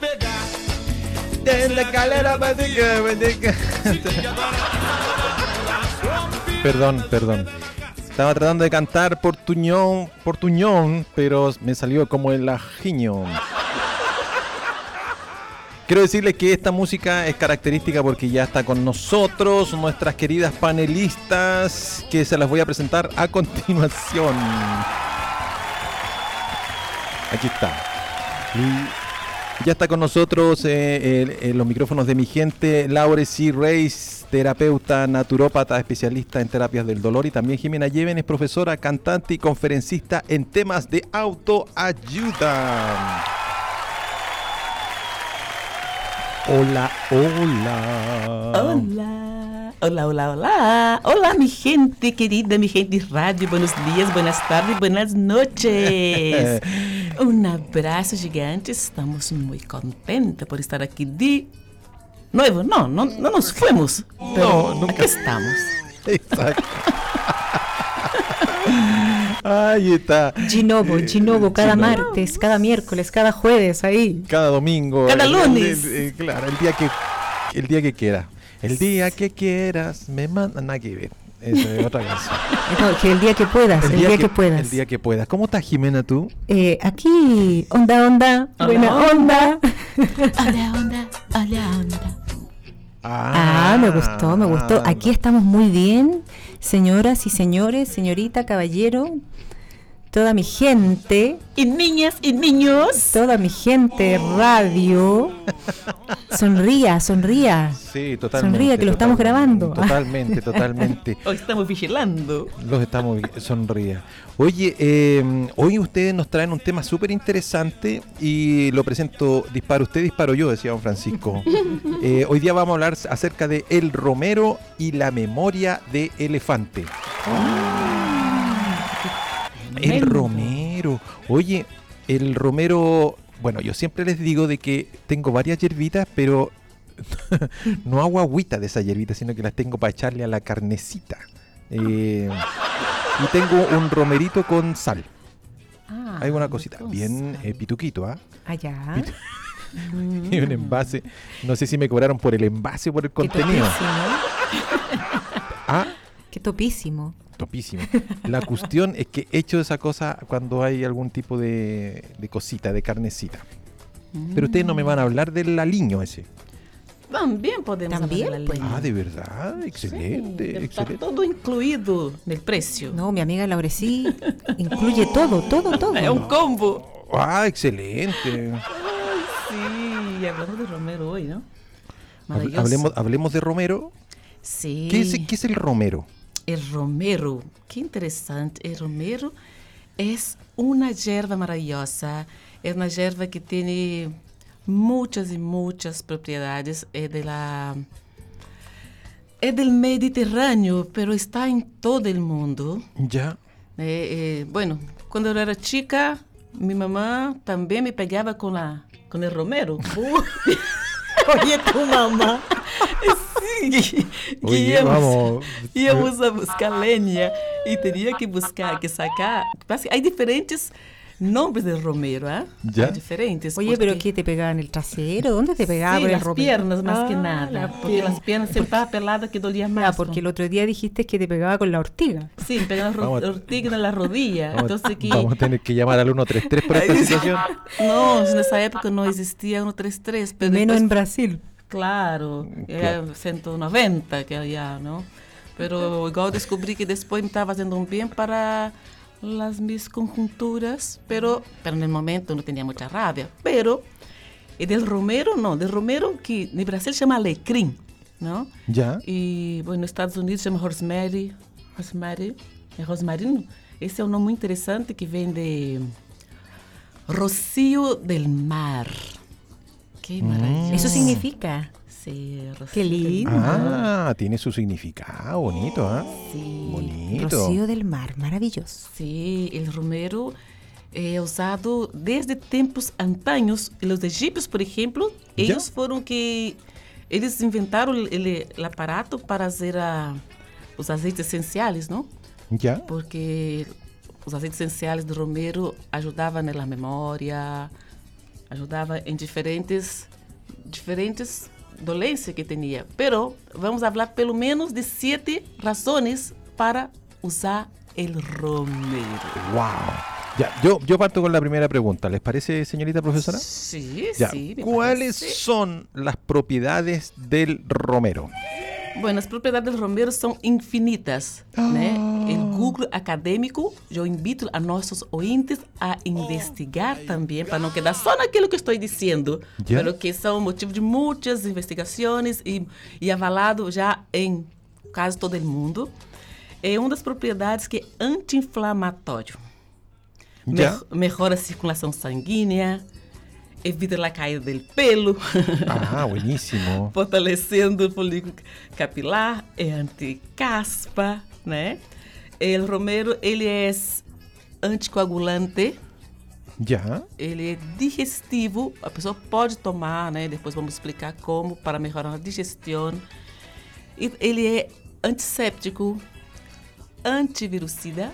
Pegar. Perdón, perdón. Estaba tratando de cantar portuñón, portuñón, pero me salió como el ajiño. Quiero decirles que esta música es característica porque ya está con nosotros nuestras queridas panelistas que se las voy a presentar a continuación. Aquí está. Ya está con nosotros eh, el- eh, los micrófonos de mi gente, Laure C. Reis, terapeuta, naturópata, especialista en terapias del dolor y también Jimena Lleven es profesora, cantante y conferencista en temas de autoayuda. Hola, hola. Hola, hola, hola, hola. Hola, mi gente querida, mi gente de radio. Buenos días, buenas tardes, buenas noches. Un abrazo gigante. Estamos muy contentos por estar aquí de nuevo. No, no, no nos fuimos. Pero No, nunca. aquí estamos. Exacto. Ahí está. Ginovo, Ginovo, cada martes, cada miércoles, cada jueves, ahí. Cada domingo. Cada el- lunes. el- el- claro, el día que el día que quiera. El día que quieras me manda nada que ver. Eso es otra cosa. No, que el día que puedas, el, día, que, puedas. El día que puedas. ¿Cómo estás, Jimena, tú? Eh, aquí, onda, onda, Hola, buena onda. Hola, onda, hola, onda. Ah, me gustó, me gustó. Aquí estamos muy bien, señoras y señores, señorita, caballero, toda mi gente, Y niñas y niños. toda mi gente radio. Sonría, sonría. Sí, totalmente. Sonríe, que lo estamos grabando. Totalmente, totalmente. Hoy estamos vigilando. Los estamos sonría. Oye, eh, hoy ustedes nos traen un tema súper interesante y lo presento, disparo usted, disparo yo, decía don Francisco. Eh, hoy día vamos a hablar acerca de El Romero y la memoria de elefante. El. Romero. Oye, el Romero, bueno, yo siempre les digo de que tengo varias hierbitas, pero no hago agüita de esa hierbita, sino que las tengo para echarle a la carnecita. Eh, y tengo un romerito con sal. Ah, Hay una cosita bien eh, pituquito, ¿ah? Allá. Y un envase. No sé si me cobraron por el envase o por el contenido. Ah, Qué topísimo. topísimo. La cuestión es que echo esa cosa cuando hay algún tipo de, de cosita, de carnecita. Pero ustedes no me van a hablar del aliño ese. También podemos También, hablar de la pues. línea. Ah, de verdad, excelente, Sí, Está excelente. todo incluído del precio. No, mi amiga Laurecí incluye todo, todo, todo. Es un combo. Ah, excelente. Sí, y hablando de Romero hoy, ¿no? Hablemos, hablemos de Romero. Sí. ¿Qué es, qué es el Romero? El romero, qué interesante. El romero es una hierba maravillosa. Es una hierba que tiene muchas y muchas propiedades. Es de la es del Mediterráneo, pero está en todo el mundo. Ya. Eh, eh, bueno, cuando yo era chica, mi mamá también me pegaba con, la, con el romero. Oye, tu mamá. Que íamos, íamos a buscar leña y tenía que buscar, que sacar. Que Hay diferentes nombres de romero, ¿ah? Ya. Diferentes. Oye, pero porque- ¿qué te pegaba en el trasero? ¿Dónde te pegaba Sí, el las romero? piernas más que Ah, nada. la porque las piernas siempre estaba pelada que dolía más. Ah, porque el otro día dijiste que te pegaba con la ortiga. Sí, me pegaba ro- Vamos a- ortiga en la rodilla. Vamos, Entonces que... vamos a tener que llamar al 133 por esta situación. No, nessa época não existia 133, pero Menos después- en Brasil. Claro, era 190 que había, ¿no? Pero igual descobri que depois me estava fazendo um bem para as minhas conjunturas, pero, pero no momento não tinha muita rabia. Pero, e del romero, não, del romero que no Brasil chama alecrim, não? Ya. E, bom, nos Estados Unidos chama rosemary, rosemary, é rosmarino. Esse é um nome muito interessante que vem de Rocío del Mar. Qué maravilloso. Eso significa. Sí, Rocío Qué lindo. Ah, tiene su significado, bonito, ¿ah? Sí. Bonito. Rocío del Mar, maravilloso. Sí, el romero é usado desde tempos antaños. Os egípcios, por exemplo, Já? eles foram que eles inventaram o aparato para fazer a, os azeites essenciais, não? Ya. Porque os azeites essenciais do romero ajudavam na memória, Ajudava em diferentes, diferentes dolências que tinha. Pero vamos falar pelo menos de sete razões para usar el romero. ¡Wow! Ya, yo, yo parto con la primera pregunta. ¿Les parece, señorita profesora? Sí, Ya. sí. me ¿Cuáles parece. son las propiedades del romero? Bueno, as propriedades do romero são infinitas, né? O Google acadêmico, eu invito a nossos ouvintes a investigar também, para não quedar só naquilo que estou dizendo, Já. pero que são motivo de muitas investigações e, e avalado já em quase todo o mundo. É uma das propriedades que é anti-inflamatório. Já. Mej- Melhora a circulação sanguínea, evita a caída do pelo. Ah, buenísimo. fortalecendo o folículo capilar, é anti-caspa, né? O romero, ele é anticoagulante, Ya. ele é digestivo, a pessoa pode tomar, né? Depois vamos explicar como para melhorar a digestão. E ele é antisséptico, antivirucida,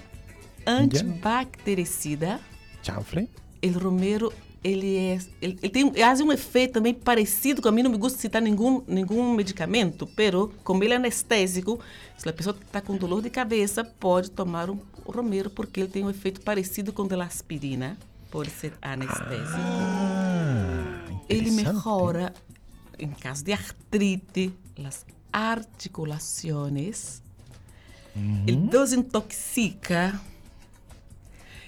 antibactericida. Chanfle. El romero, ele é, ele, ele tem faz um efeito também parecido com a mim, não me gusta citar nenhum nenhum medicamento, pero como ele é anestésico, se a pessoa está com dor de cabeça, pode tomar um romero porque ele tem um efeito parecido com o da aspirina, por ser anestésico. Ah, ele melhora em caso de artrite, as articulações. Ele desintoxica.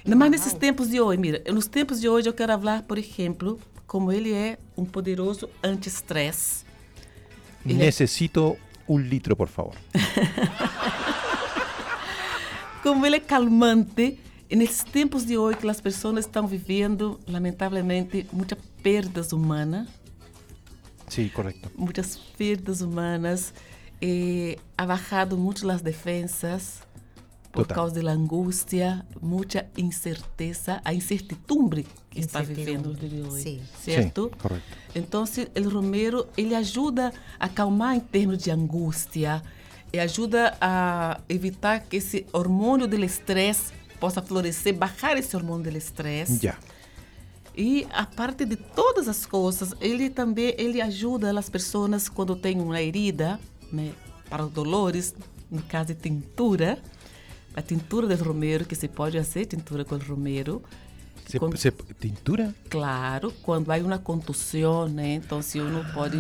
Ainda mais nesses tempos de hoje, mira, nos tempos de hoje eu quero falar, por exemplo, como ele é um poderoso anti-estresse. Ele é- Necesito un litro, por favor. como ele é calmante. E nesses tempos de hoje que as pessoas estão vivendo, lamentavelmente, muitas perdas humanas, Sí, correcto. muitas perdas humanas, eh, ha bajado muito as defensas por Total. causa da angústia, muita incerteza, a incertidumbre que está vivendo o dia de hoje, sim. certo? Sí, correcto. Então, se o romero ele ajuda a acalmar em termos de angústia, e ajuda a evitar que esse hormônio do estresse possa florescer, baixar esse hormônio do estresse. Ya. E a parte de todas as coisas, ele também ele ajuda as pessoas quando tem uma herida, né, para os dolores, no caso de tintura, a tintura de romero que se pode fazer tintura com romero. Se- se- ¿Tintura? Claro, quando há uma contusão, né? Então, se uno pode.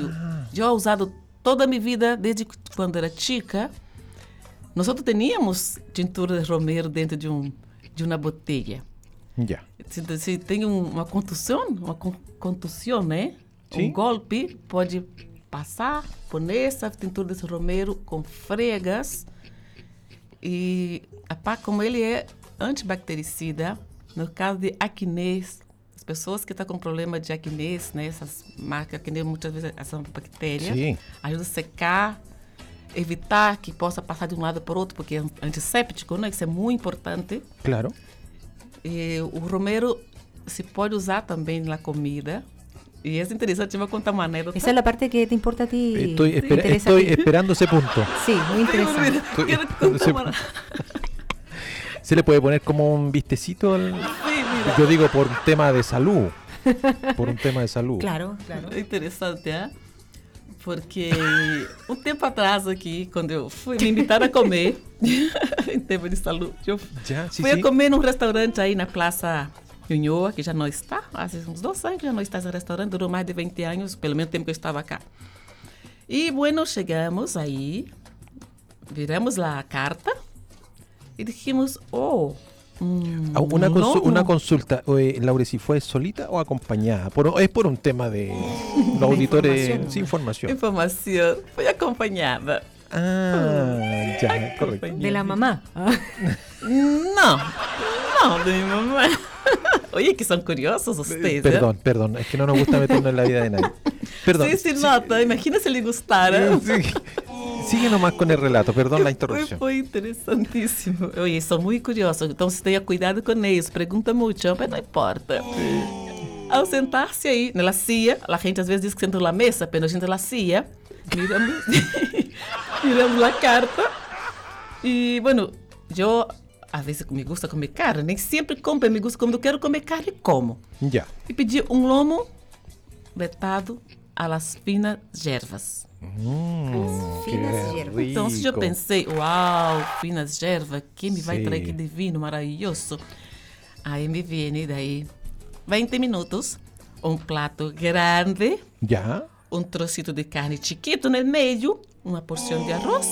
Eu he usado toda a minha vida, desde quando era chica. Nós tínhamos tintura de romero dentro de, um, de uma botella. Ya. Se, se tem um- uma contusão, uma con- contusão, né? Sim. Um golpe, pode passar, pôr essa tintura de romero com fregas. E a pá, como ele é antibactericida, no caso de acne, as pessoas que estão com problema de acne, né? Essas marcas acne, muitas vezes essa bactéria, Sim. ajuda a secar, evitar que possa passar de um lado para o outro, porque é antisséptico, né? Isso é muito importante. Claro. E o romero se pode usar também na comida. E é interessante, eu vou contar uma anedota. Esa es la parte que te importa a ti. Estoy, espera- estoy esperando ese punto. Sí, muy interesante. Estoy- contar se- uma... ¿Se le puede poner como un vistecito? al- Sim, mira. Yo digo por un tema de salud. Por un tema de salud. Claro, claro. É interessante, é? Porque um tempo atrás aqui, quando eu fui me invitaram a comer, em tempo de saúde, eu Ya, sí, fui sí. a comer num restaurante aí na Praça Unhoa, que já não está, há uns dois anos que já não está esse restaurante, durou mais de 20 anos, pelo menos o tempo que eu estava cá. E, bueno, chegamos aí, viramos lá a carta e dijimos, oh, hum, Ah, Una, consu- lomo. una consulta, eh, Laure, si fue solita o acompañada? Por- es por un tema de los auditores información. sin información. Informação, foi acompanhada. Ah, ya, correcto. De la mamá. Não, não, de minha mamãe. Oye, que são curiosos vocês, Perdón, perdón, es que no nos gusta meternos en la vida de nadie. Perdón. Sim, se nota. Imagina se lhe gostara. Sí. Sigue nomás con el relato, perdón la interrupción. foi interessantíssimo. Oye, são muito curiosos. Então, se tenha cuidado com eles. Pergunta muito, mas não importa. Ao sentar-se aí, na cia, a gente às vezes diz que senta na mesa, mas a gente na cia, miramos, miramos a carta. E, bueno, eu, às vezes, me gusta comer carne, nem sempre compro, me gusta comer, eu quero comer carne como. Ya. E pedi um lomo vetado a las finas ervas. Mm, qué finas hierbas. Então, se eu pensei, uau, finas ervas, quem me vai Sim. trazer que divino, maravilhoso. Aí me vem daí 20 minutos, um prato grande, ¿Ya? um trocito de carne chiquito no meio, uma porção de arroz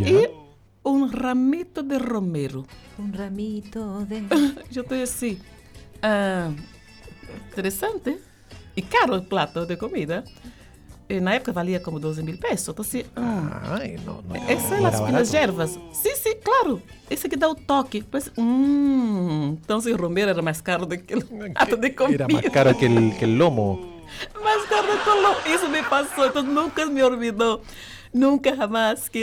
Ya. e um ramito de romero. Un ramito de... Eu estou assim, ah, interessante e caro o prato de comida. E na época valia como 12 mil pesos. Então, assim, ah, no, no. Essas no são as finas ervas. Sim, sim, claro. Esse que dá o toque. Parece, hum, então se o romero era mais caro do que o prato de comida. Era más caro que el, que el lomo. Mais caro que o lo- Isso me passou, então nunca me olvidou. Nunca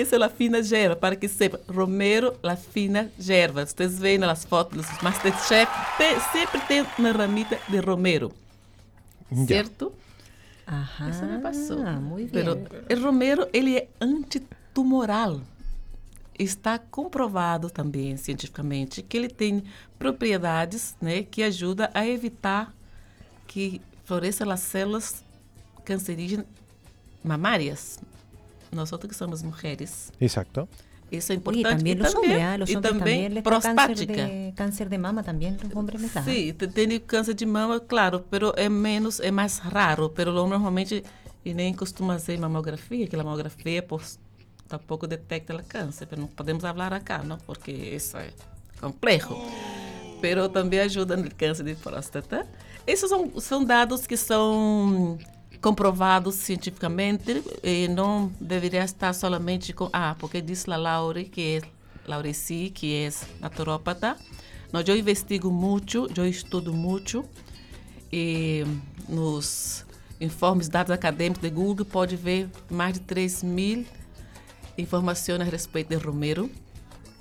essa é a fina erva, para que sepa. Romero, a fina erva. Vocês veem nas fotos dos Masterchef, te- sempre tem uma ramita de romero. Ya. Certo? Ajá. Isso me passou. Bien. Pero o romero, ele é antitumoral. Está comprovado também cientificamente que ele tem propriedades né, que ajudam a evitar que floresçam as células cancerígenas mamárias. Nós outros que somos mulheres. Exacto. Isso é Y importante. también E los também- hombres, ¿ah? los e hombres também también les da cáncer prostática. de, cáncer de mama, también los hombres les da. Sim, te- tem câncer de mama, claro, pero é menos, é mais raro, pero o homem normalmente e nem costuma fazer mamografia, que a mamografia por tampouco detecta o câncer, pero não podemos falar acá, não, porque isso é complexo. Pero também ajuda no câncer de próstata. Esses são, são dados que são comprovados cientificamente e não deveria estar somente com ah porque diz a Laure que é Laureci que é naturópata. Não, eu investigo muito eu estudo muito e nos informes dados acadêmicos de Google pode ver mais de 3 mil informações a respeito de Romero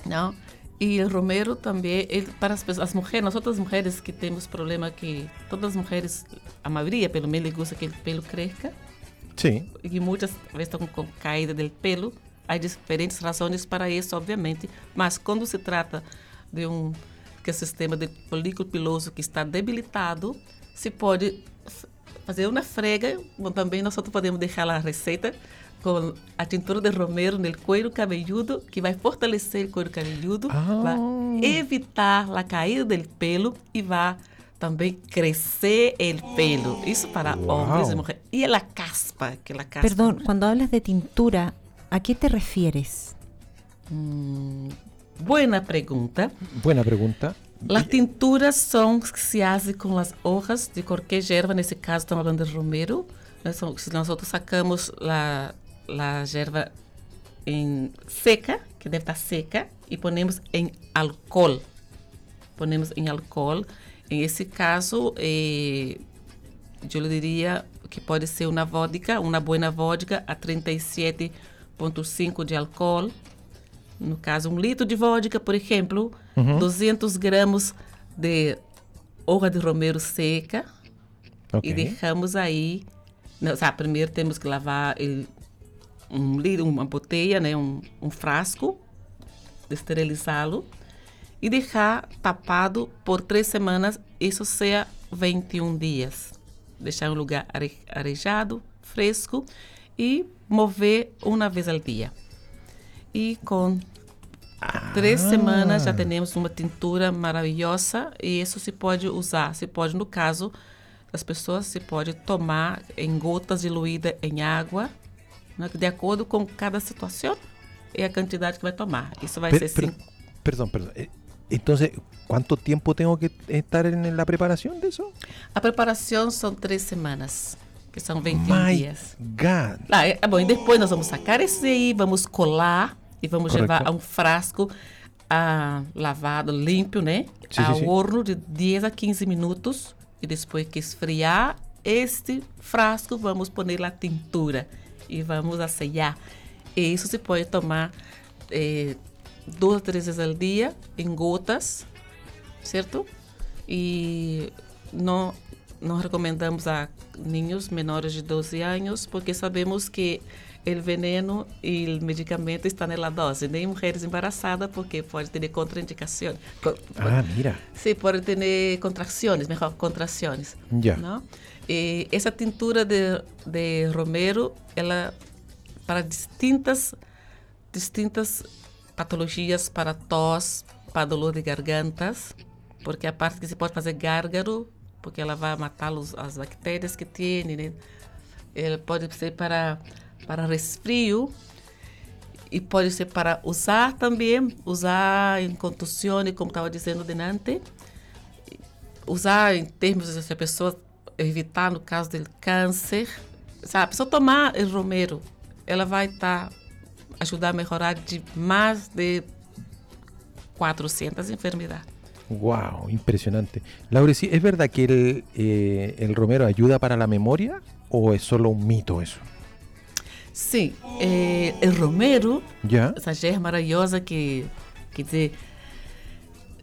não e o Romero também ele, para as pessoas as mulheres nós outras mulheres que temos problema que todas as mulheres a maioria pelo menos lhe gusta que o pelo cresça Sí. e muitas vezes estão com caída do pelo. Há diferentes razões para isso, obviamente, mas quando se trata de um que é o sistema de folículo piloso que está debilitado, se pode fazer uma frega, também nós podemos deixar a receita com a tintura de romero no couro cabelludo, que vai fortalecer o couro cabelludo, Ah. vai evitar a caída do pelo e vai também crescer o pelo. Isso para Uau. homens e mulheres. E a caspa, aquela caspa. Perdón, cuando hablas de tintura, ¿a qué te refieres? Hum, buena pergunta. Buena pregunta. As tinturas são que se fazem com as hojas de qualquer erva, nesse caso estamos falando de romero. Nós, nós sacamos a, a erva em seca, que deve estar seca, e ponemos em álcool. Ponemos em álcool. Em esse caso, eh, eu lhe diria que pode ser uma vodka, uma boa vodka a 37,5 de álcool. No caso, um litro de vodka, por exemplo, 200 gramas de hoja de romero seca Ok. e deixamos aí. Não, sabe, primeiro temos que lavar um litro, uma botella, né, um, um frasco, esterilizá-lo e deixar tapado por três semanas, isso seja 21 dias. Deixar em um lugar are, arejado, fresco e mover uma vez ao dia. E com três semanas já temos uma tintura maravilhosa e isso se pode usar, se pode, no caso das pessoas, se pode tomar em gotas diluídas em água, né, de acordo com cada situação e a quantidade que vai tomar. Isso vai Per- ser per- cinco. perdón. Eh, Entonces, ¿cuánto tiempo tengo que estar en la preparación de eso? Preparação são três semanas, que são 21 My dias. God. Ah, é, bom, e depois nós vamos sacar esse aí, vamos colar e vamos Correto. levar a um frasco ah, lavado, limpo, né? Sim, ao sim, horno de 10 a 15 minutos. E depois que esfriar este frasco, vamos pôr a tintura e vamos assear. E isso se pode tomar eh, duas, três vezes ao dia, em gotas, certo? E não, não recomendamos a ninhos menores de 12 anos, porque sabemos que o veneno e o medicamento está na dose, nem mulheres embaraçadas, porque pode ter contraindicações. Ah, mira. Sim, pode ter contrações, melhor, contrações. Ya. Não? Essa tintura de, de romero, ela para distintas distintas patologias, para tos, para dolor de gargantas, porque a parte que se pode fazer gárgaro, porque ela vai matar os, as bactérias que tem, né? Ela pode ser para para resfrio e pode ser para usar também, usar em contusão, como estava dizendo delante, usar em termos de se a pessoa evitar no caso do câncer, sabe? A pessoa tomar o romero, ela vai estar tá, ajudar a melhorar de mais de 400 enfermedades. Wow, impresionante. Laura, ¿sí, ¿es verdad que el, eh, el romero ayuda para la memoria o es solo un mito eso? Sim, é, é romero, Ya. essa germa maravilhosa que, quer dizer,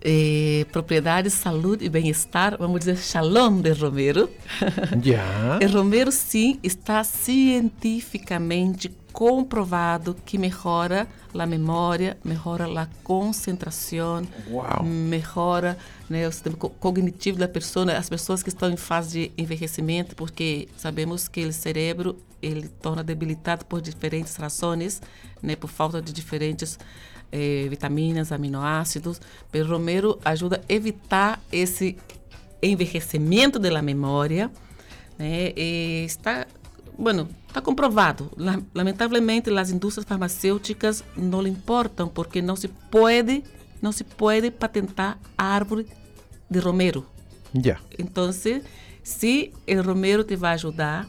é, propriedade, saúde e bem-estar, vamos dizer, shalom de romero. Ya. O romero, sim, está cientificamente comprovado que melhora a memória, melhora a concentração, Wow. melhora né, o sistema co- cognitivo da pessoa, as pessoas que estão em fase de envelhecimento, porque sabemos que o cérebro ele torna debilitado por diferentes razões, né, por falta de diferentes eh, vitaminas, aminoácidos. O romero ajuda a evitar esse envelhecimento da memória, né, e está Bueno, está comprovado. La- Lamentavelmente, as indústrias farmacêuticas não lhe importam porque não se pode, não se pode patentar árvore de romero. Ya. Então, se o romero te vai ajudar,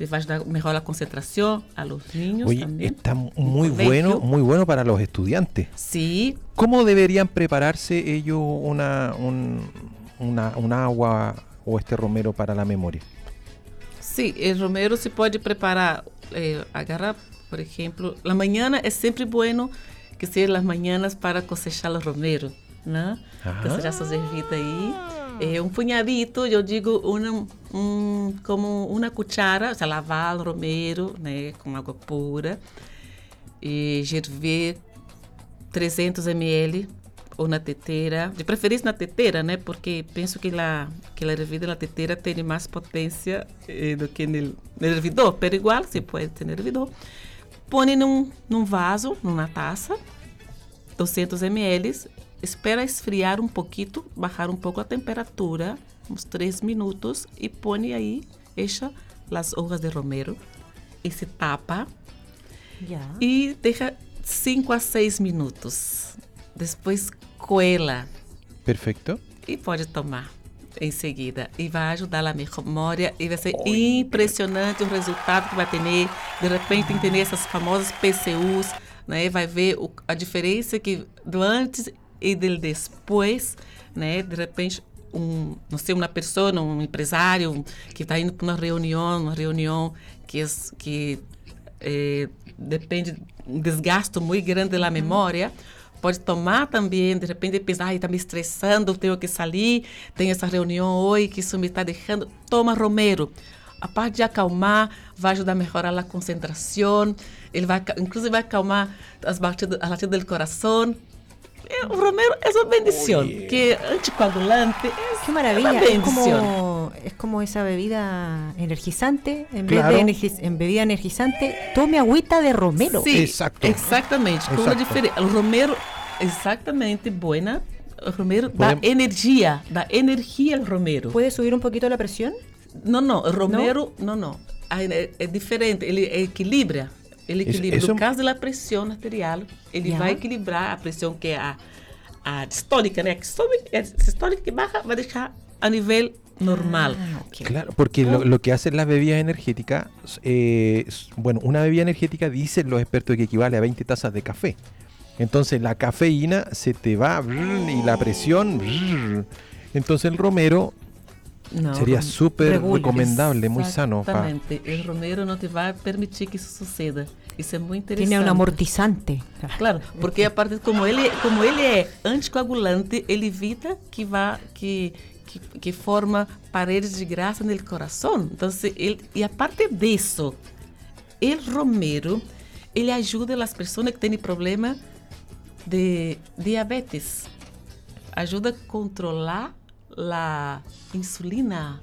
te vai ajudar a melhorar a concentração a los niños Oye, também. está muy bueno, muy bueno para los estudiantes. Sim, ¿Cómo deberían prepararse ellos una, un, una, un agua o este romero para la memoria? Sim, o romero se pode preparar, eh, agarrar, por exemplo, a manhã é sempre bueno que seja as manhãs para cosechar o romero, né? Ah. Cosechar suas ervitas aí. É, um punhadito, eu digo, uma, um, como uma cuchara, você lavar romero, né, com água pura, e ferver 300 ml ou na teteira, de preferência na teteira, né? Porque penso que lá que a na teteira tem mais potência eh, do que no, hervidor, pero igual se pode ter no hervidor. Põe num, num vaso, numa taça, 200 ml, espera esfriar um pouquinho, bajar um pouco a temperatura, uns 3 minutos, e põe aí, echa as hojas de romero, e se tapa, Ya. e deixa 5 a 6 minutos. Depois coela Perfecto. e pode tomar em seguida. E vai ajudar a memória e vai ser impressionante o resultado que vai ter. De repente, entender essas famosas PCUs, né? Vai ver o, a diferença que do antes e do depois, né? De repente, um, não sei, uma pessoa, um empresário que está indo para uma reunião, uma reunião que, es- que eh, depende um desgaste muito grande da memória, pode tomar também, de repente pensar, ai, está me estressando, tenho que sair, tenho essa reunião hoje, que isso me está deixando. Toma romero. A parte de acalmar, vai ajudar a melhorar a concentração, ele vai, inclusive vai acalmar as batidas, as latidas do coração. Eh, O romero é uma bendição, Oye. que anticoagulante é Qué maravilla, es bendición. como, es como esa bebida energizante, en Claro. vez de energiz- en bebida energizante, tome agüita de romero. Sim, Exacto. uma Exacto. diferença. O romero, exatamente buena. O romero dá Podemos- energia, dá energia ao romero. ¿Puede subir un poquito la presión? Não, não, o romero, não, não. Ah, É, é diferente, ele equilibra. Ele Isso- equilibra. isso- No caso da pressão arterial, ele Já. vai equilibrar a pressão que é a, a sistólica, né? Que sobe, é a sistólica que baixa, vai deixar a nível normal. Ah. Claro, porque lo, lo que hacen las bebidas energéticas, eh, bueno, una bebida energética dicen los expertos que equivale a 20 tazas de café. Entonces la cafeína se te va brr, y la presión. brr. Entonces el romero Não, súper regula. recomendable, muy sano. Exatamente. O romero não te vai permitir que isso suceda. Isso é muito interessante. Tiene un amortizante. Claro, porque a parte como ele, como ele é anticoagulante, ele evita que vá que que, que forma paredes de graça no coração. Então, se ele, e a parte disso, el romero, ele ajuda as pessoas que têm problema de diabetes. Ajuda a controlar a insulina.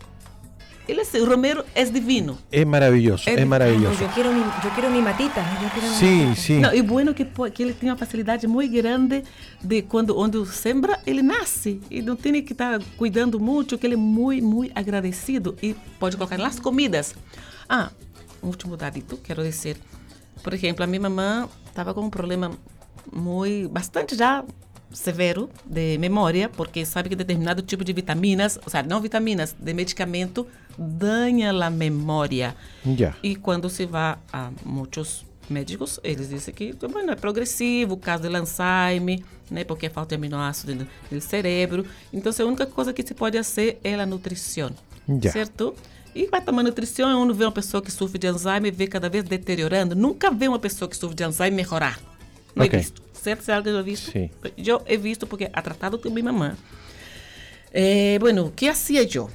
Ele é, o romero é divino. Es maravilloso, Es es maravilloso. Yo quiero mi, yo quiero mi matita. Yo quiero mi Sí, matita. sí. Não, e bueno que, que ele tem uma facilidade muito grande de quando onde sembra, ele nasce. E não tem que estar cuidando muito, que ele é muito, muito agradecido. E pode colocar nas comidas. Ah, um último dadito, quero dizer. Por exemplo, a minha mamã estava com um problema muito, bastante já severo de memória, porque sabe que determinado tipo de vitaminas, ou seja, não vitaminas, de medicamento, danha a memória. Ya. E quando se vai a muitos médicos, eles dizem que bueno, é progressivo, o caso de Alzheimer, né, porque é falta de aminoácido no, cérebro. Então, a única coisa que se pode fazer é a nutrição, Ya. certo? E vai tomar nutrição, uno vê uma pessoa que sofre de Alzheimer vê cada vez deteriorando. Nunca vê uma pessoa que sofre de Alzheimer melhorar. Não Ok. he visto. Certo? Se alguém já visto? Sim. Eu he visto porque ha tratado com minha mamã. Eh, bueno, o que hacía yo?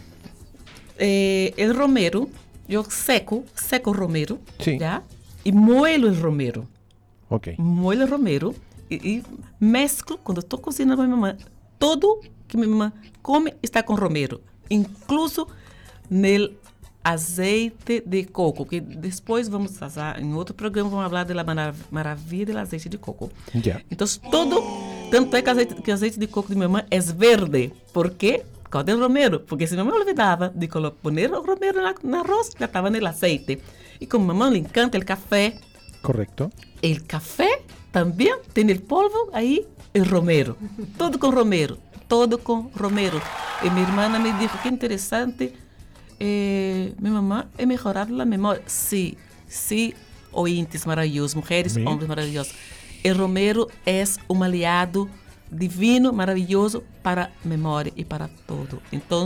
Eh, el romero, yo seco, seco romero, Sí. ¿ya? Y muelo el romero. Ok. Muelo el romero y, y mezclo, cuando estoy cocinando con mi mamá, todo que mi mamá come está con romero. Incluso nel azeite de coco, que depois vamos fazer, em outro programa, vamos falar da marav maravilha do azeite de coco. Ya. Então, todo, tanto é que azeite, que azeite de coco de minha mãe é verde. Por quê? Por causa do romero. Porque se minha mãe olvidava de colo- poner o romero na, na arroz, já estava no azeite. E como minha mãe lhe encanta o café, Correcto. el café também tem el polvo aí, el romero. Todo com romero. Todo com romero. E minha irmã me disse que interessante, eh, minha mamã é melhorar a memória. Sim, sim, ouvintes maravilhosos, mulheres, Sim. homens maravilhosos. El romero é um aliado divino, maravilhoso para a memória e para todo. Então,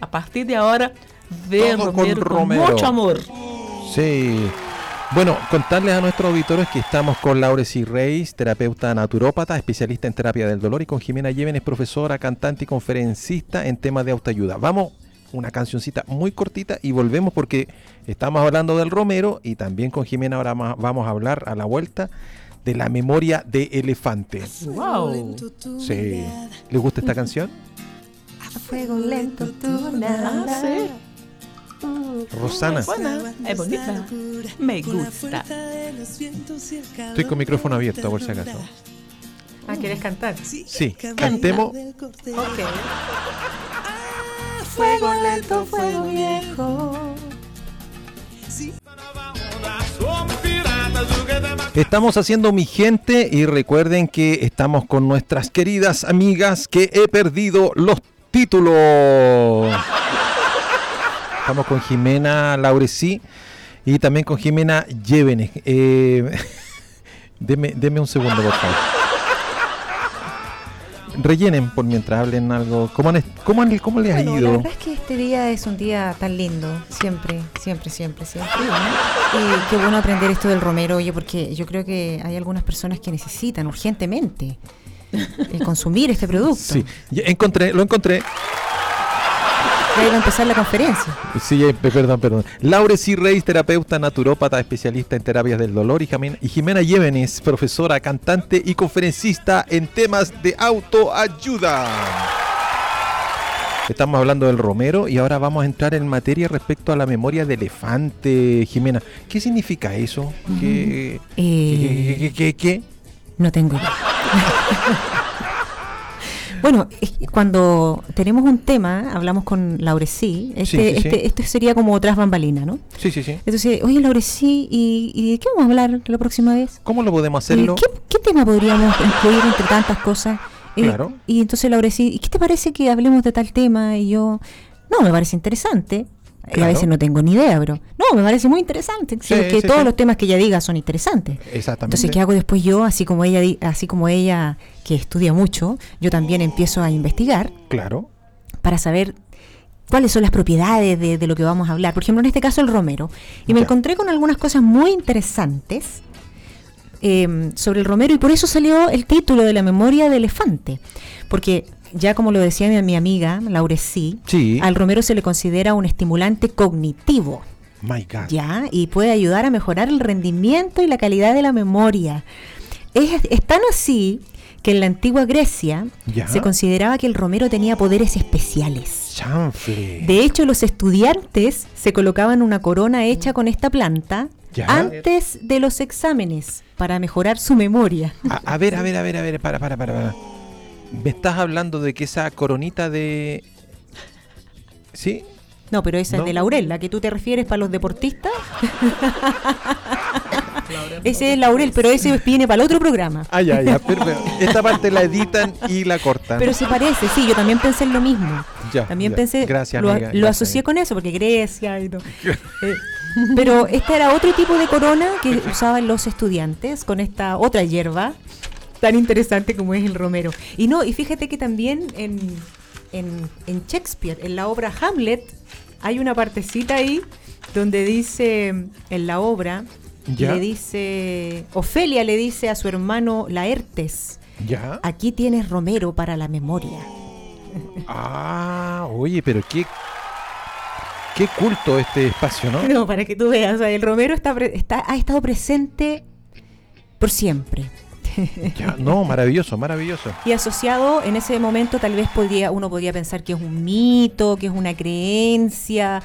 a partir de agora, ver con romero romero. muito amor. Sí. Bueno, contarles a nuestros auditores que estamos con Lauresi Reis, terapeuta naturópata, especialista en terapia del dolor, y con Jimena Llévenes, profesora, cantante y conferencista en temas de autoayuda. Vamos, una cancioncita muy cortita y volvemos porque estamos hablando del Romero y también con Jimena ahora vamos a hablar a la vuelta de la memoria de elefantes. Uau! Sí. ¿Les gusta esta canción? A fuego lento Ah, nada. sí. Rosana. Buena, es bonita. Me gusta. Estoy con micrófono abierto por si acaso. Ah, ¿quieres cantar? Sí, cantemos. Ok. Fuego lento, fuego viejo. Estamos haciendo mi gente y recuerden que estamos con nuestras queridas amigas que he perdido los títulos. Estamos con Jimena Laurecí y también con Jimena Llévenes. Eh, deme, deme un segundo, por favor. Rellenen por mientras hablen algo. ¿Cómo, han cómo, han- cómo les ha Bueno, la ido? verdad es que este día es un día tan lindo, siempre, siempre, siempre, siempre. Y qué bueno aprender esto del romero, oye, porque yo creo que hay algunas personas que necesitan urgentemente eh, consumir este producto. Sí, encontré, lo encontré. Ya iba a empezar la conferencia. Sí, eh, perdón, perdón. Laureci Reis, terapeuta naturópata, especialista en terapias del dolor, y Jimena, y Jimena Llévenes, profesora, cantante y conferencista en temas de autoayuda. Estamos hablando del romero y ahora vamos a entrar en materia respecto a la memoria de elefante, Jimena. ¿Qué significa eso? ¿Qué, Eh, qué, qué, qué- qué? No tengo idea. bueno, cuando tenemos un tema, hablamos con Laurecí, este, Sí, sí, sí. este, este sería como otras bambalinas, ¿no? Sí, sí, sí. Entonces, oye Laurecí, ¿y, ¿y de qué vamos a hablar la próxima vez? ¿Cómo lo podemos ¿Y hacerlo? ¿Qué, qué tema podríamos incluir entre tantas cosas? Eh, Claro. Y entonces Laurecí, ¿y qué te parece que hablemos de tal tema? Y yo, no, me parece interesante. Y Claro. a veces no tengo ni idea, pero no, me parece muy interesante. Sí, que sí, todos sí. los temas que ella diga son interesantes. Exactamente. Entonces, ¿qué hago después yo? Así como ella, así como ella que estudia mucho, yo también empiezo a investigar Claro. para saber cuáles son las propiedades de, de lo que vamos a hablar. Por ejemplo, en este caso el romero. Y me Ya. encontré con algunas cosas muy interesantes eh, sobre el romero y por eso salió el título de la memoria de elefante. Porque ya como lo decía mi, mi amiga Laurecí, Sí. al romero se le considera un estimulante cognitivo. My God. ¿Ya? Y puede ayudar a mejorar el rendimiento y la calidad de la memoria. Es, es tan así que en la antigua Grecia Ya. se consideraba que el romero tenía poderes especiales. Chanfle. De hecho, los estudiantes se colocaban una corona hecha con esta planta Ya. antes de los exámenes para mejorar su memoria. A, a ver, a ver, a ver, a ver, para, para, para, para. ¿Me estás hablando de que esa coronita de... ¿Sí? No, pero esa No. es de laurel, la que tú te refieres para los deportistas. ese es laurel, pero ese viene para el otro programa. Ah, ya, ya, esta parte la editan y la cortan. Pero se parece, sí, yo también pensé en lo mismo. Ya, también ya. pensé, Gracias, lo, amiga, lo gracias. asocié con eso, porque Grecia y todo. Eh, pero este era otro tipo de corona que usaban los estudiantes con esta otra hierba tan interesante como es el romero. Y no, y fíjate que también en, en, en Shakespeare, en la obra Hamlet, hay una partecita ahí donde dice en la obra, Ya. le dice, Ofelia le dice a su hermano Laertes, ¿Ya? aquí tienes romero para la memoria. Ah, oye, pero qué... Qué culto este espacio, ¿no? No, para que tú veas, o sea, el romero está, está, ha estado presente por siempre. Ya, no, maravilloso, maravilloso. Y asociado en ese momento tal vez podría, uno podría pensar que es un mito, que es una creencia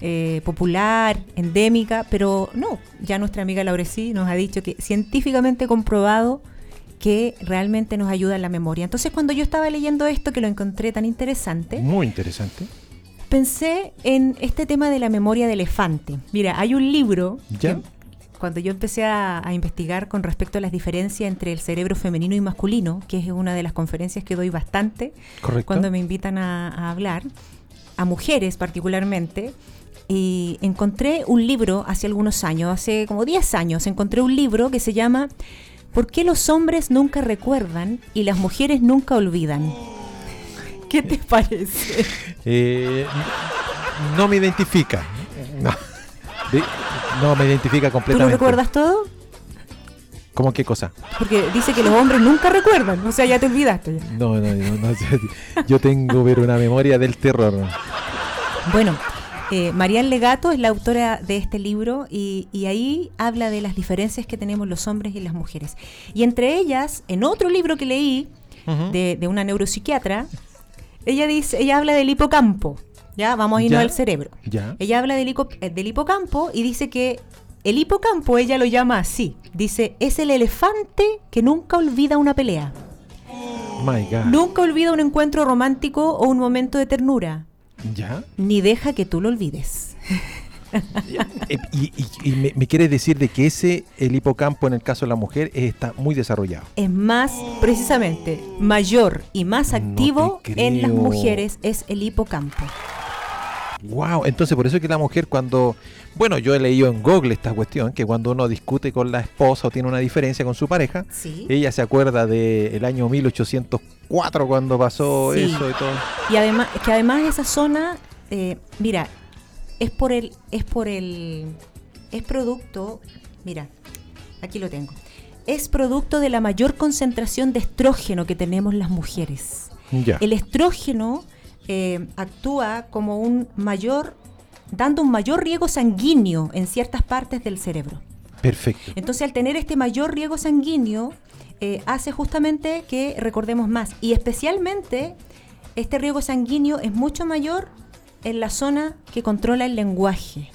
eh, popular, endémica, pero no, ya nuestra amiga Laurecí nos ha dicho que científicamente comprobado que realmente nos ayuda en la memoria. Entonces cuando yo estaba leyendo esto, que lo encontré tan interesante, Muy interesante. pensé en este tema de la memoria de elefante. Mira, hay un libro ¿Ya? que cuando yo empecé a, a investigar con respecto a las diferencias entre el cerebro femenino y masculino, que es una de las conferencias que doy bastante Correcto. cuando me invitan a, a hablar, a mujeres particularmente, y encontré un libro hace algunos años, hace como 10 años, encontré un libro que se llama ¿Por qué los hombres nunca recuerdan y las mujeres nunca olvidan? ¿Qué te parece? Eh, no me identifica. No. Me identifica ¿Tú completamente. lo recuerdas todo? ¿Cómo qué cosa? Porque dice que los hombres nunca recuerdan, o sea, ya te olvidaste. ya. No, no, no, no, Yo tengo pero una memoria del terror. Bueno, eh, Marianne Legato es la autora de este libro y, y ahí habla de las diferencias que tenemos los hombres y las mujeres. Y entre ellas, en otro libro que leí de, de una neuropsiquiatra, ella dice, ella habla del hipocampo. Ya, vamos a irnos Ya. al cerebro. Ya. Ella habla del, hico- eh, del hipocampo y dice que el hipocampo, ella lo llama así. Dice, es el elefante que nunca olvida una pelea. My God. Nunca olvida un encuentro romántico o un momento de ternura. ¿Ya? Ni deja que tú lo olvides. Eh, y y- y me, me quieres decir de que ese, el hipocampo en el caso de la mujer, eh, está muy desarrollado. Es más, precisamente, mayor y más activo en las mujeres es el hipocampo. Wow, entonces por eso es que la mujer cuando, bueno, yo he leído en Google esta cuestión, que cuando uno discute con la esposa o tiene una diferencia con su pareja, Sí. ella se acuerda del año 1804 cuando pasó Sí. eso y todo. Y además, que además esa zona, eh, mira, es por el, es por el, es producto, mira, aquí lo tengo. Es producto de la mayor concentración de estrógeno que tenemos las mujeres. Ya. El estrógeno eh, actúa como un mayor, dando un mayor riego sanguíneo en ciertas partes del cerebro. Perfecto. Entonces, al tener este mayor riego sanguíneo, eh, hace justamente que recordemos más. Y especialmente, este riego sanguíneo es mucho mayor en la zona que controla el lenguaje.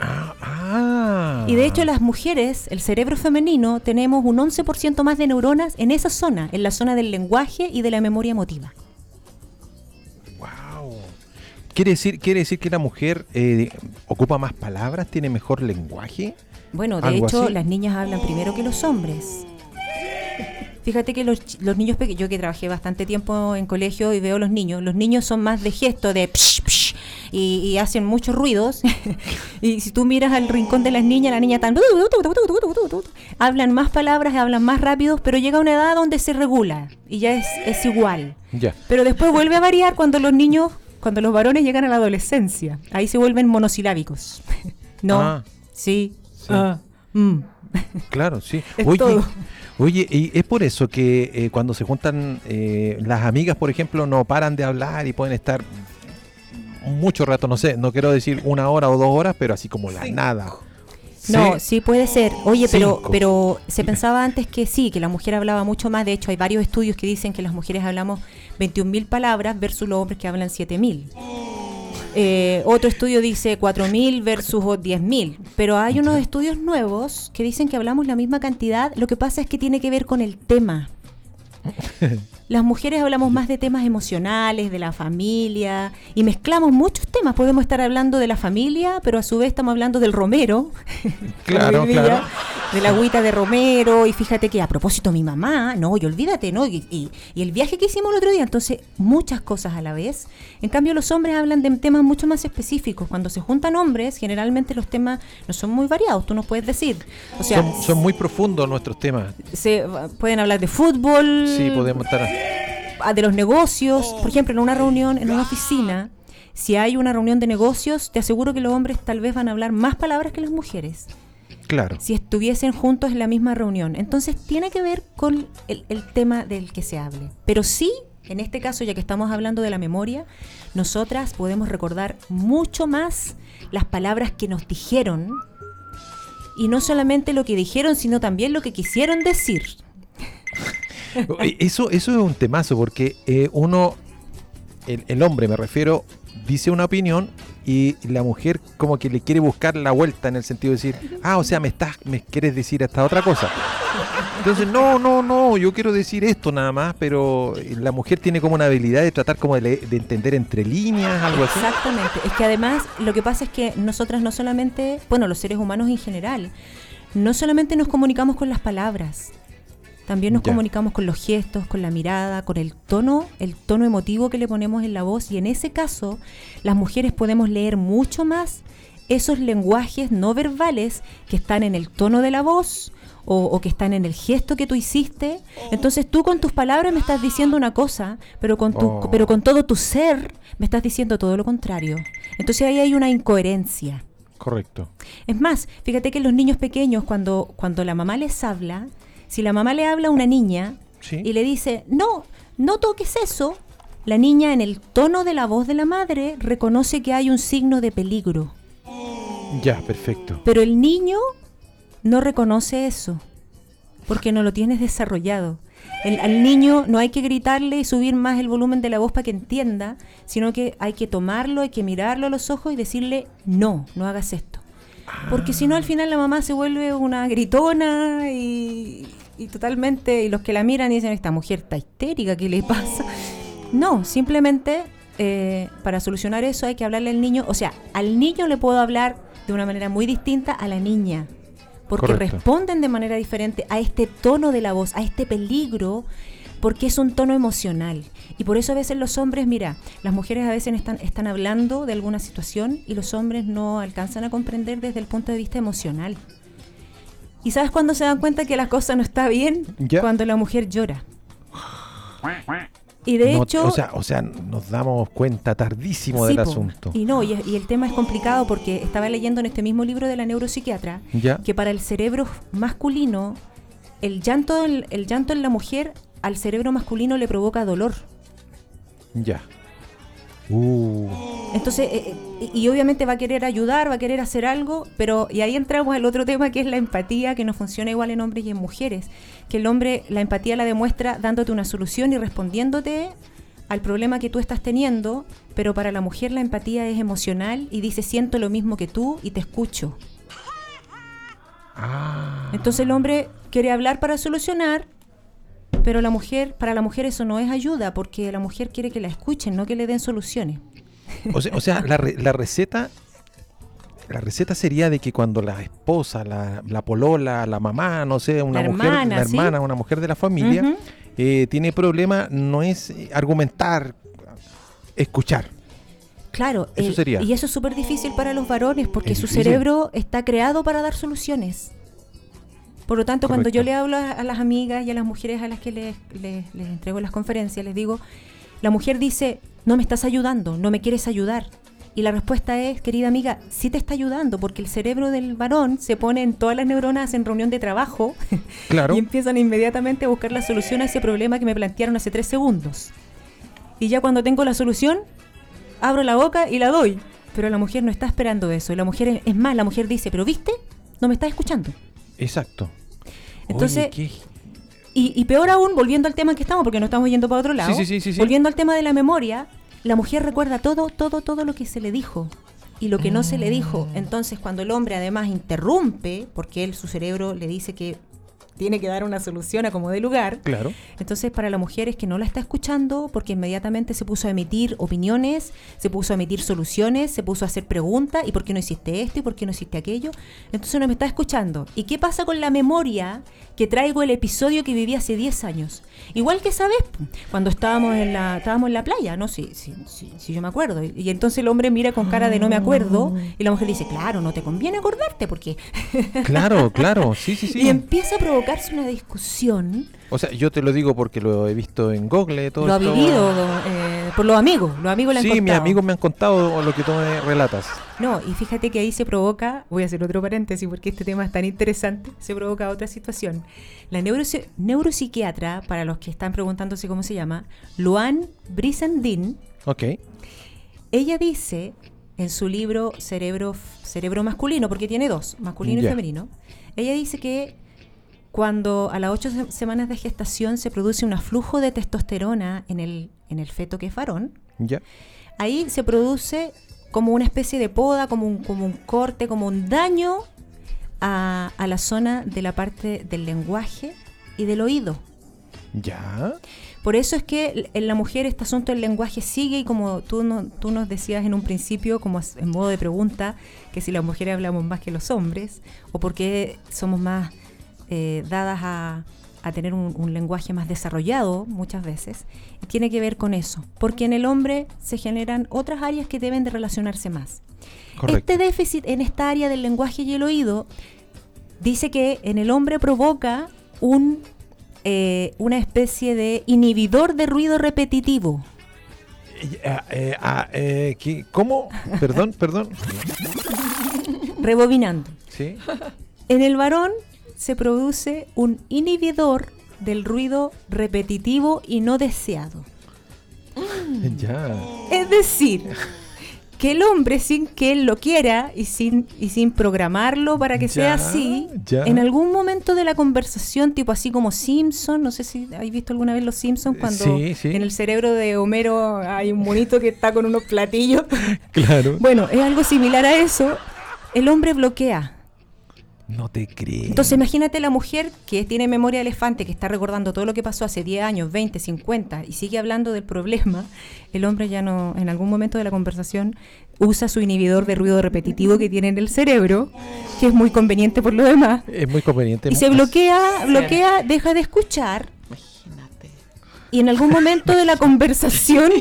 Ah, ah. Y de hecho, las mujeres, el cerebro femenino, tenemos un 11% más de neuronas en esa zona, en la zona del lenguaje y de la memoria emotiva. ¿Quiere decir, quiere decir que la mujer eh, ocupa más palabras, tiene mejor lenguaje? Bueno, de ¿Algo hecho, así? las niñas hablan primero que los hombres. Fíjate que los, niños pequeños, yo que trabajé bastante tiempo en colegio y veo los niños, los niños son más de gesto, de psh, psh, y, y hacen muchos ruidos. y si tú miras al rincón de las niñas, la niña tan... Hablan más palabras, hablan más rápidos, pero llega una edad donde se regula y ya es, es igual. Ya. Pero después vuelve a variar cuando los niños, cuando los varones llegan a la adolescencia. Ahí se vuelven monosilábicos. no, Ah. sí, Sí. ah, mm. Claro, sí. Es oye, todo. oye, y es por eso que eh, cuando se juntan eh, las amigas, por ejemplo, no paran de hablar y pueden estar mucho rato, no sé, no quiero decir una hora o dos horas, pero así como la nada. No, sí puede ser. Oye, pero, Cinco. pero se pensaba antes que sí, que la mujer hablaba mucho más. De hecho, hay varios estudios que dicen que las mujeres hablamos 21.000 palabras versus los hombres que hablan 7.000. Eh, otro estudio dice 4.000 versus o 10.000. Pero hay unos estudios nuevos que dicen que hablamos la misma cantidad. Lo que pasa es que tiene que ver con el tema. Las mujeres hablamos más de temas emocionales, de la familia, y mezclamos muchos temas. Podemos estar hablando de la familia, pero a su vez estamos hablando del romero. Claro, claro. De la agüita de romero, y fíjate que a propósito mi mamá, no, y olvídate, ¿no? Y, y- y el viaje que hicimos el otro día, entonces muchas cosas a la vez. En cambio, los hombres hablan de temas mucho más específicos. Cuando se juntan hombres, generalmente los temas no son muy variados, tú no puedes decir. O sea, son, son muy profundos nuestros temas. se pueden hablar de fútbol, Sí, podemos estar. ah, de los negocios, por ejemplo, en una reunión, en una oficina, si hay una reunión de negocios, te aseguro que los hombres tal vez van a hablar más palabras que las mujeres, Claro. si estuviesen juntos en la misma reunión. Entonces tiene que ver con el, el tema del que se hable. Pero sí, en este caso, ya que estamos hablando de la memoria, nosotras podemos recordar mucho más las palabras que nos dijeron. Y no solamente lo que dijeron, sino también lo que quisieron decir. Eso, eso es un temazo, porque eh, uno, el, hombre me refiero, dice una opinión y la mujer como que le quiere buscar la vuelta en el sentido de decir, ah, o sea, me estás, me quieres decir esta otra cosa. Entonces, no, no, no, yo quiero decir esto nada más, pero la mujer tiene como una habilidad de tratar como de, de entender entre líneas, algo así. Exactamente. Es que además lo que pasa es que nosotras no solamente, bueno, los seres humanos en general, no solamente nos comunicamos con las palabras, también nos Ya. comunicamos con los gestos, con la mirada, con el tono, el tono emotivo que le ponemos en la voz y en ese caso las mujeres podemos leer mucho más esos lenguajes no verbales que están en el tono de la voz o, o que están en el gesto que tú hiciste. Entonces tú con tus palabras me estás diciendo una cosa, pero con, tu, Oh. pero con todo tu ser me estás diciendo todo lo contrario. Entonces ahí hay una incoherencia. Correcto. Es más, fíjate que los niños pequeños, cuando, cuando la mamá les habla, si la mamá le habla a una niña Sí. y le dice, no, no toques eso, la niña en el tono de la voz de la madre reconoce que hay un signo de peligro. Ya, perfecto. Pero el niño no reconoce eso, porque no lo tienes desarrollado. El- al niño no hay que gritarle y subir más el volumen de la voz para que entienda, sino que hay que tomarlo, hay que mirarlo a los ojos y decirle, no, no hagas esto. Porque si no, al final la mamá se vuelve una gritona y, y totalmente, y los que la miran dicen, esta mujer está histérica, ¿qué le pasa? No, simplemente eh, para solucionar eso hay que hablarle al niño, o sea, al niño le puedo hablar de una manera muy distinta a la niña, porque Correcto. responden de manera diferente a este tono de la voz, a este peligro, porque es un tono emocional. Y por eso a veces los hombres, mira, las mujeres a veces están, están hablando de alguna situación y los hombres no alcanzan a comprender desde el punto de vista emocional. ¿Y sabes cuándo se dan cuenta que la cosa no está bien? Ya. Cuando la mujer llora. Y de No- hecho... o, sea, o sea, nos damos cuenta tardísimo Sí, del po. asunto. Y no, y, y el tema es complicado porque estaba leyendo en este mismo libro de la neuropsiquiatra Ya. que para el cerebro masculino, el llanto, el llanto en la mujer al cerebro masculino le provoca dolor. Ya. Uh, Entonces, eh, eh, y y obviamente va a querer ayudar, va a querer hacer algo, pero y ahí entramos al otro tema que es la empatía, que no funciona igual en hombres y en mujeres. Que el hombre, la empatía la demuestra dándote una solución y respondiéndote al problema que tú estás teniendo, pero para la mujer la empatía es emocional y dice siento lo mismo que tú y te escucho. ah, Entonces el hombre quiere hablar para solucionar, pero la mujer, para la mujer eso no es ayuda, porque la mujer quiere que la escuchen, no que le den soluciones. o sea, o sea, la, re- la receta la receta sería de que cuando la esposa, la, la polola, la mamá, no sé, una La mujer, hermana, la ¿sí? hermana, una mujer de la familia, eh, tiene problema, no es eh, argumentar, escuchar. Claro, Eso eh, sería. y eso es súper difícil para los varones porque su cerebro está creado para dar soluciones. Por lo tanto, cuando yo le hablo a, a las amigas y a las mujeres a las que les, les- les entrego las conferencias, les digo, la mujer dice, no me estás ayudando, no me quieres ayudar. Y la respuesta es, querida amiga, sí te está ayudando porque el cerebro del varón se pone en todas las neuronas en reunión de trabajo Claro. y empiezan inmediatamente a buscar la solución a ese problema que me plantearon hace tres segundos. Y ya cuando tengo la solución, abro la boca y la doy. Pero la mujer no está esperando eso. Y la mujer, es- es más, la mujer dice, pero viste, no me estás escuchando. Exacto. Entonces, Oye, y, y peor aún, volviendo al tema en que estamos, porque no estamos yendo para otro lado. Sí, sí, sí. Volviendo al tema de la memoria, la mujer recuerda todo, todo, todo lo que se le dijo y lo que no se le dijo. Mm. Entonces, cuando el hombre además interrumpe, porque él, su cerebro le dice que tiene que dar una solución a como de lugar, Claro. entonces, para la mujer es que no la está escuchando porque inmediatamente se puso a emitir opiniones, se puso a emitir soluciones, se puso a hacer preguntas, ¿y por qué no hiciste esto? ¿Y por qué no hiciste aquello? Entonces no me está escuchando. ¿Y qué pasa con la memoria que traigo el episodio que viví hace 10 años? Igual que esa vez, cuando estábamos en la, estábamos en la playa, ¿no? Sí, sí, sí, sí, yo me acuerdo. Y, y entonces el hombre mira con cara de no me acuerdo y la mujer dice, claro, no te conviene acordarte porque... Claro, claro. Sí, sí, sí. Y empieza a provocarse una discusión O sea, yo te lo digo porque lo he visto en Google. Todo lo ha vivido eh, por los amigos, los amigos le han Sí, contado. mis amigos me han contado lo que tú me relatas. No, y fíjate que ahí se provoca, voy a hacer otro paréntesis porque este tema es tan interesante, se provoca otra situación. La neurosi- neuropsiquiatra, para los que están preguntándose cómo se llama, Luan Brisendin, Ok. ella dice en su libro Cerebro, Cerebro Masculino, porque tiene dos, masculino y femenino, ella dice que cuando a las ocho se- semanas de gestación se produce un aflujo de testosterona en el, en el feto que es varón, Ya. ahí se produce como una especie de poda, como un, como un corte, como un daño a, a la zona de la parte del lenguaje y del oído. Ya. Por eso es que en la mujer este asunto del lenguaje sigue y como tú, no- tú nos decías en un principio, como en modo de pregunta, que si las mujeres hablamos más que los hombres, o por qué somos más eh, dadas a, a tener un, un lenguaje más desarrollado muchas veces, y tiene que ver con eso, porque en el hombre se generan otras áreas que deben de relacionarse más. Correcto. Este déficit en esta área del lenguaje y el oído dice que en el hombre provoca un, eh, una especie de inhibidor de ruido repetitivo. Eh, eh, ah. ¿Cómo? Perdón, perdón. Rebobinando. Sí. En el varón se produce un inhibidor del ruido repetitivo y no deseado. Ya. Es decir, que el hombre sin que él lo quiera y sin, y sin programarlo para que sea así, ya. en algún momento de la conversación, tipo así como Simpson, no sé si habéis visto alguna vez los Simpsons, cuando Sí, sí. en el cerebro de Homero hay un monito que está con unos platillos. Claro. bueno, es algo similar a eso. El hombre bloquea. No te creo. Entonces imagínate la mujer que tiene memoria de elefante, que está recordando todo lo que pasó hace 10 años, 20, 50 y sigue hablando del problema, el hombre ya no, en algún momento de la conversación, usa su inhibidor de ruido repetitivo que tiene en el cerebro, que es muy conveniente por lo demás, es muy conveniente. y se bloquea, bloquea, deja de escuchar. Y en algún momento de la conversación,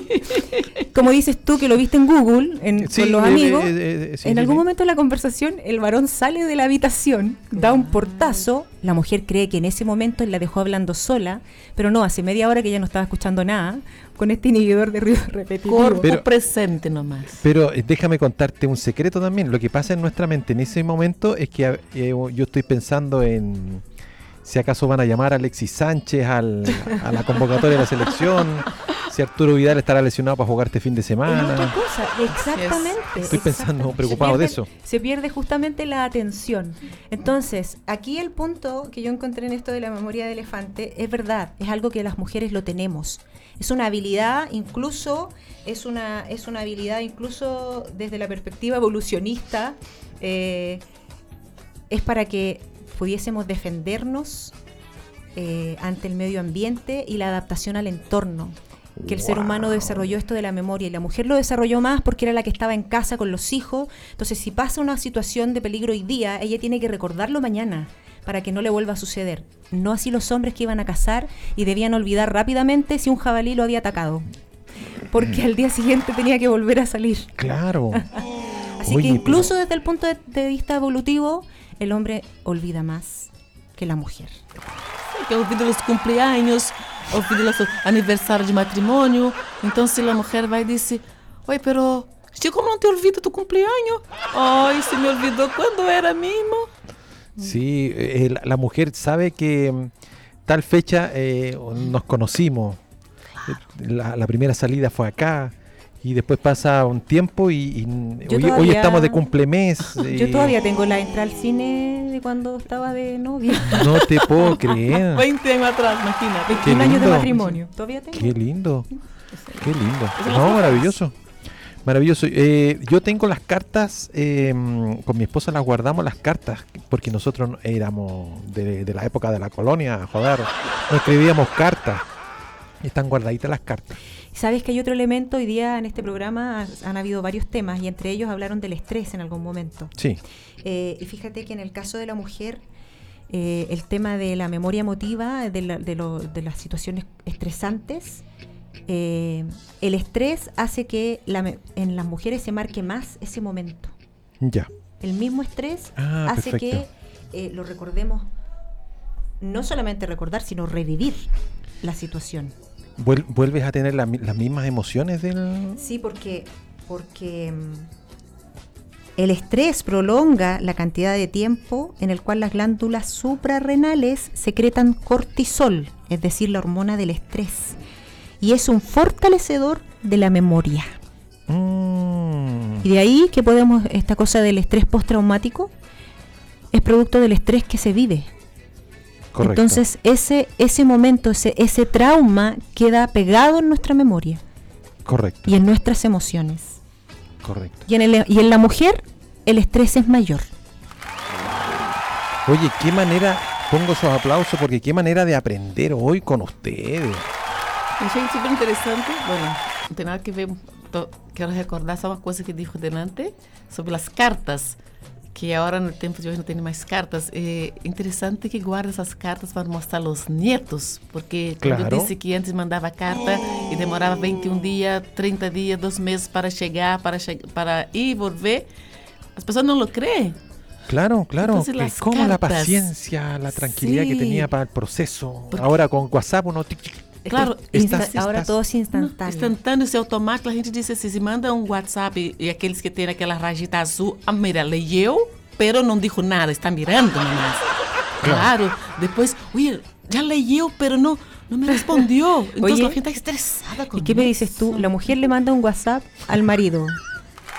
como dices tú que lo viste en Google, en, Sí, con los eh, amigos, eh, eh, sí, en sí, algún sí. momento de la conversación el varón sale de la habitación, da un portazo, la mujer cree que en ese momento él la dejó hablando sola, pero no, hace media hora que ya no estaba escuchando nada, con este inhibidor de ruido repetitivo. Corpo Pero- presente nomás. Pero déjame contarte un secreto también. Lo que pasa en nuestra mente en ese momento es que eh, yo estoy pensando en si acaso van a llamar a Alexis Sánchez al- a la convocatoria de la selección, si Arturo Vidal estará lesionado para jugar este fin de Es otra semana. cosa, exactamente. Estoy pensando, exactamente. preocupado Se de pierde- eso. Se pierde justamente la atención. Entonces, aquí el punto que yo encontré en esto de la memoria de elefante es verdad, es algo que las mujeres lo tenemos. Es una habilidad, incluso, es una, es una habilidad incluso desde la perspectiva evolucionista, eh, es para que pudiésemos defendernos eh, ante el medio ambiente y la adaptación al entorno. Que el ser humano desarrolló esto de la memoria y la mujer lo desarrolló más porque era la que estaba en casa con los hijos. Entonces, si pasa una situación de peligro hoy día, ella tiene que recordarlo mañana para que no le vuelva a suceder. No así los hombres que iban a cazar y debían olvidar rápidamente si un jabalí lo había atacado. Porque al día siguiente tenía que volver a salir. Claro. Así Oye, que pero- incluso desde el punto de, de vista evolutivo, el hombre olvida más que la mujer. Que olvida los cumpleaños, olvida los aniversarios de matrimonio. Entonces la mujer va y dice, oye, pero yo como no te olvido tu cumpleaños. Ay, se me olvidó cuando era mismo. Sí, eh, la, la mujer sabe que mm, tal fecha eh, nos conocimos. Eh, La, la primera salida fue acá. Y después pasa un tiempo y, hoy, estamos de cumplemes. Yo eh, todavía tengo la entrada al cine de cuando estaba de novia. No te puedo creer. 20 años atrás, imagínate. Qué 21 años de matrimonio. Todavía tengo. Qué lindo. Qué lindo. No, maravilloso. Maravilloso. Eh, yo tengo las cartas, eh, con mi esposa las guardamos las cartas, porque nosotros no- éramos de, de la época de la colonia, joder, no escribíamos cartas. Están guardaditas las cartas. Sabes que hay otro elemento, hoy día en este programa has- han habido varios temas y entre ellos hablaron del estrés en algún momento. Sí, Eh, y fíjate que en el caso de la mujer, eh, el tema de la memoria emotiva, de, la- de lo- de las situaciones estresantes, eh, el estrés hace que la en las mujeres se marque más ese momento. ya. El mismo estrés Ah, hace perfecto. que lo recordemos, no solamente recordar, sino revivir la situación. Vuel- ¿Vuelves a tener la las mismas emociones del...? Sí, porque, porque mm, el estrés prolonga la cantidad de tiempo en el cual las glándulas suprarrenales secretan cortisol, es decir, la hormona del estrés. Y es un fortalecedor de la memoria. Mm, Y de ahí que podemos, esta cosa del estrés postraumático, es producto del estrés que se vive. Correcto. Entonces, ese, ese momento, ese, ese trauma queda pegado en nuestra memoria correcto, y en nuestras emociones. correcto. Y en, el- y en la mujer el estrés es mayor. Oye, qué manera, pongo esos aplausos porque qué manera de aprender hoy con ustedes. Achei super interessante. Bueno, nada que ver. quero recordar uma coisa que dijo delante sobre as cartas. Que agora no tempo de hoje não tem mais cartas. É interessante que guarda essas cartas para mostrar aos netos. Porque Claro. eu disse que antes mandava carta e demorava 21 dias, 30 dias, dois meses para chegar, para, che para ir e volver, as pessoas não lo creem. Claro, claro. Entonces, que como la cartas. paciencia, la tranquilidad que Sí. tenía para el proceso. Porque- Ahora con WhatsApp uno... tic, tic, Claro, Estás- Insta- ahora estás- todo es Não, instantáneo. Instantâneo, se automático, a gente disse assim, se manda um WhatsApp e, aqueles que têm aquela rajita azul, ah, mira, leu, pero não dijo nada, está mirando nomás. Claro, depois, uy, já leu, pero não, não me respondeu. Então Oye, a gente está estressada com ¿Y qué me dices tú? La mujer le manda un WhatsApp al marido.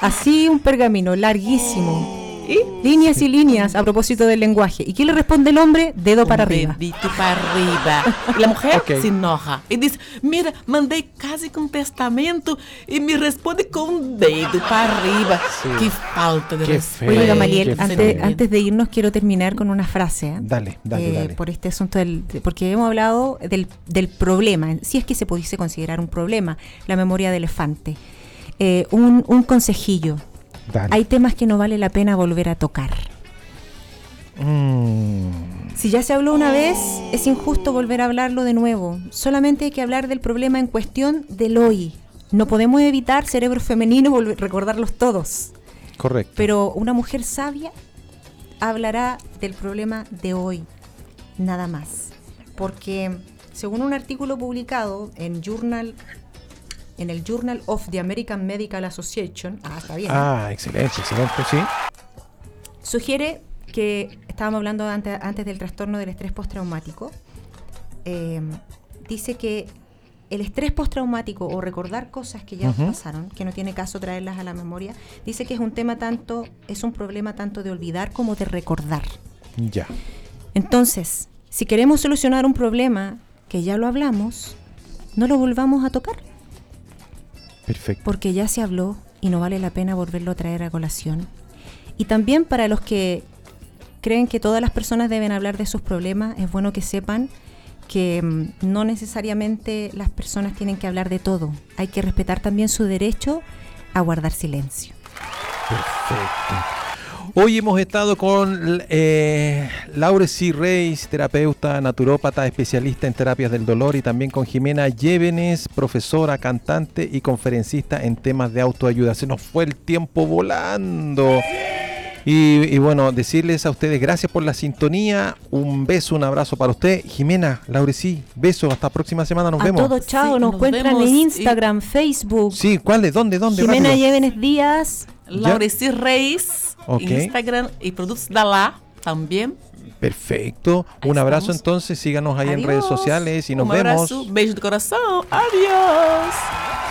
Así un pergamino larguísimo. ¿Y? Líneas y líneas a propósito del lenguaje. ¿Y qué le responde el hombre? Dedo para arriba. Dedito para arriba. E a mulher Ok. se enoja e diz: Mira, mandei quase com testamento e me responde com um dedo para arriba. Sí. Que falta de Qué respeto. Gamaliel, qué antes, antes de irnos quiero terminar con una frase. ¿eh? Dale, dale, Eh, dale. Por este asunto del... de- Porque hemos hablado del, del problema, si es que se pudiese considerar un problema, la memoria de elefante. Eh, un, un consejillo. Dale. Hay temas que no vale la pena volver a tocar. Mm, Si ya se habló una vez, es injusto volver a hablarlo de nuevo. Solamente hay que hablar del problema en cuestión del hoy. No podemos evitar, cerebro femenino, recordarlos todos. correcto. Pero una mujer sabia hablará del problema de hoy, nada más. Porque según un artículo publicado en Journal en el Journal of the American Medical Association, ah, está bien, Ah, excelente, excelente, sí. sugiere que estábamos hablando antes, antes del trastorno del estrés postraumático. eh, dice que el estrés postraumático o recordar cosas que ya pasaron, que no tiene caso traerlas a la memoria, dice que es un tema tanto, es un problema tanto de olvidar como de recordar. Ya. Entonces, si queremos solucionar un problema que ya lo hablamos, no lo volvamos a tocar, Perfecto. porque ya se habló y no vale la pena volverlo a traer a colación. Y también para los que creen que todas las personas deben hablar de sus problemas, es bueno que sepan que mm, no necesariamente las personas tienen que hablar de todo. Hay que respetar también su derecho a guardar silencio. Perfecto. Hoy hemos estado con eh, Laure C. Reis, terapeuta, naturópata, especialista en terapias del dolor, y también con Jimena Llévenes, profesora, cantante y conferencista en temas de autoayuda. Se nos fue el tiempo volando. Y, y bueno, decirles a ustedes gracias por la sintonía. Un beso, un abrazo para usted. Jimena, Laure C. Beso. Hasta la próxima semana. Nos a vemos. todo chao, Sí, nos nos encuentran en y- Instagram, Facebook. Sí, ¿cuál es? ¿Dónde? ¿Dónde? Jimena. Llévenes Díaz. Laureci Reis, Ok. Instagram y Produtos da Lá también. Perfecto. Un abrazo estamos. entonces. Síganos ahí en redes sociales y nos Un vemos. abrazo, beijo do coração. Adiós.